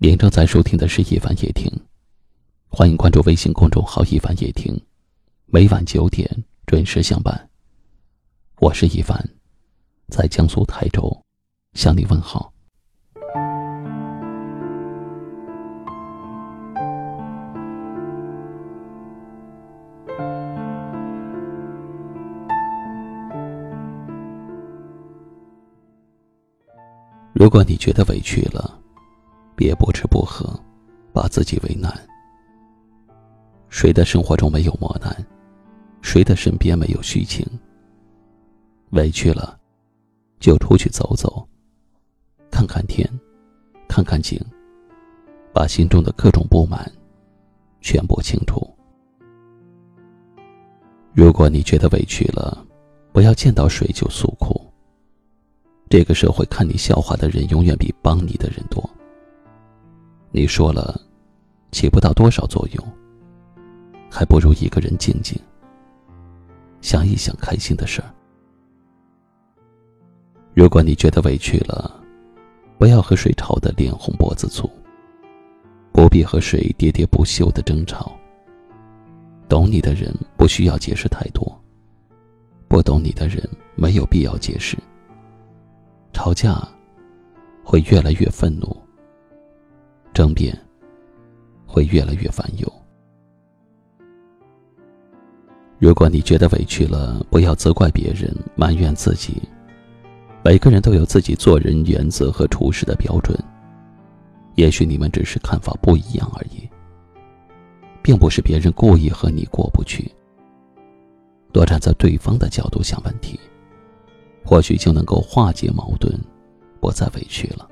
您正在收听的是《一凡夜听》，欢迎关注微信公众号“一凡夜听”，每晚九点准时相伴。我是一凡，在江苏台州向你问好。如果你觉得委屈了，别不吃不喝，把自己为难。谁的生活中没有磨难？谁的身边没有虚情？委屈了，就出去走走，看看天，看看景，把心中的各种不满全部清除。如果你觉得委屈了，不要见到谁就诉苦。这个社会看你笑话的人，永远比帮你的人多。你说了，起不到多少作用，还不如一个人静静想一想开心的事儿。如果你觉得委屈了，不要和谁吵得脸红脖子粗，不必和谁喋喋不休的争吵。懂你的人不需要解释太多，不懂你的人没有必要解释。吵架会越来越愤怒。争辩会越来越烦忧。如果你觉得委屈了，不要责怪别人，埋怨自己。每个人都有自己做人原则和处事的标准。也许你们只是看法不一样而已，并不是别人故意和你过不去。多站在对方的角度想问题，或许就能够化解矛盾，不再委屈了。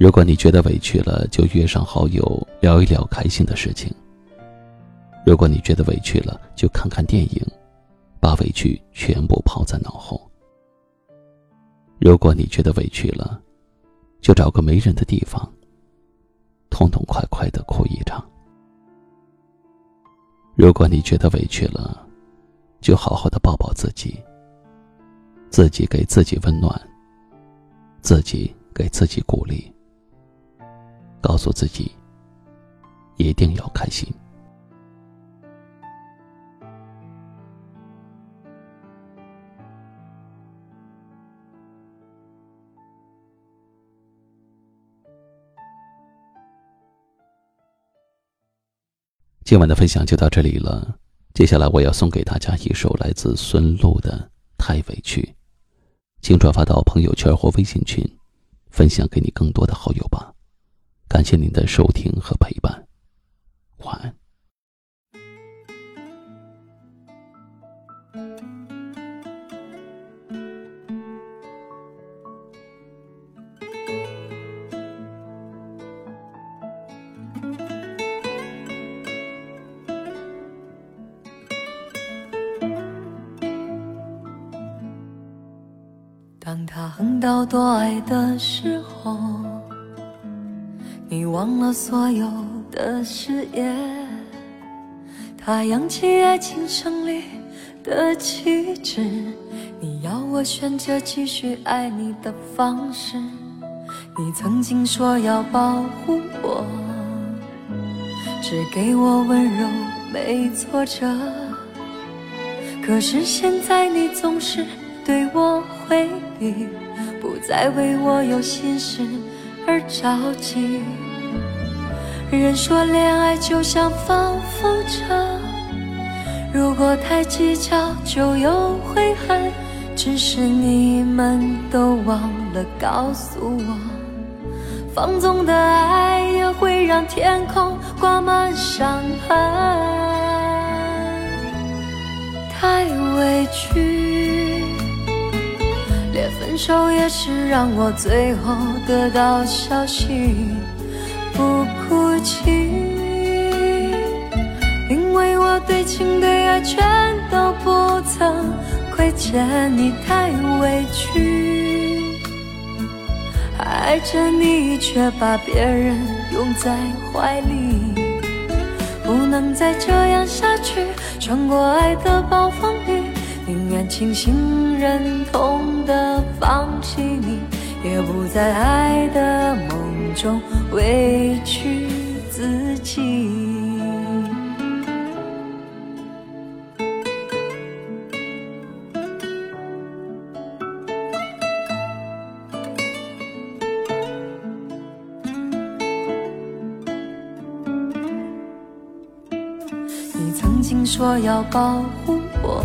如果你觉得委屈了，就约上好友聊一聊开心的事情。如果你觉得委屈了，就看看电影，把委屈全部抛在脑后。如果你觉得委屈了，就找个没人的地方，痛痛快快的哭一场。如果你觉得委屈了，就好好的抱抱自己，自己给自己温暖，自己给自己鼓励。告诉自己，一定要开心。今晚的分享就到这里了，接下来我要送给大家一首来自孙露的《太委屈》，请转发到朋友圈或微信群，分享给你更多的好友吧。感谢您的收听和陪伴，晚安。当他横刀夺爱的时候。你忘了所有的誓言，他扬起爱情胜利的旗帜，你要我选择继续爱你的方式。你曾经说要保护我，只给我温柔没挫折，可是现在你总是对我回避，不再为我有心事。而着急。人说恋爱就像放风筝，如果太计较就有悔恨。只是你们都忘了告诉我，放纵的爱也会让天空挂满伤痕。太委屈。手也是让我最后得到消息，不哭泣，因为我对情对爱全都不曾亏欠你，太委屈，爱着你却把别人拥在怀里，不能再这样下去，穿过爱的暴风雨。雨。宁愿痛的放弃你，也不在爱的梦。中委屈自己。你曾经说要保护我，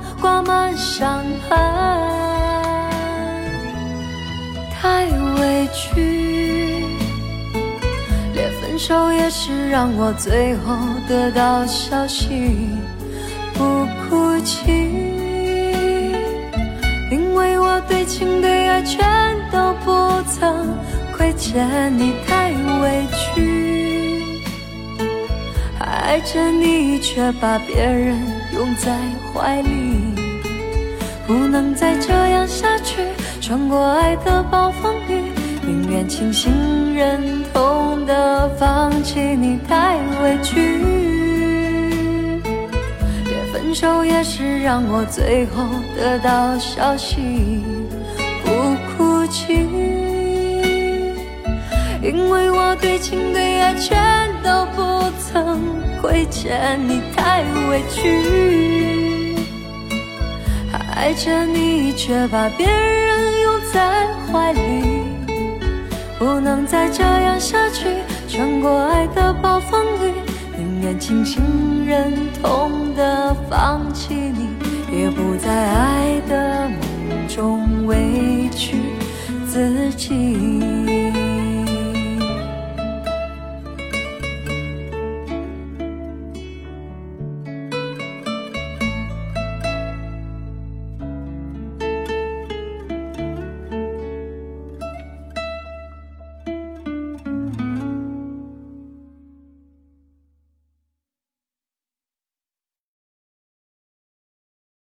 挂满伤痕。太委屈，连分手也是让我最后得到消息不哭泣，因为我对情对爱全都不曾亏欠你，太委屈，爱着你却把别人拥在怀里，不能再这样下去。穿过爱的暴风雨，宁愿清醒忍痛的放弃你，太委屈。连分手也是让我最后得到消息不哭泣，因为我对情对爱全都不曾亏欠你，太委屈。爱着你，却把别人拥。在怀里，不能再这样下去。穿过爱的暴风雨，宁愿清醒忍痛的放弃你，也不再爱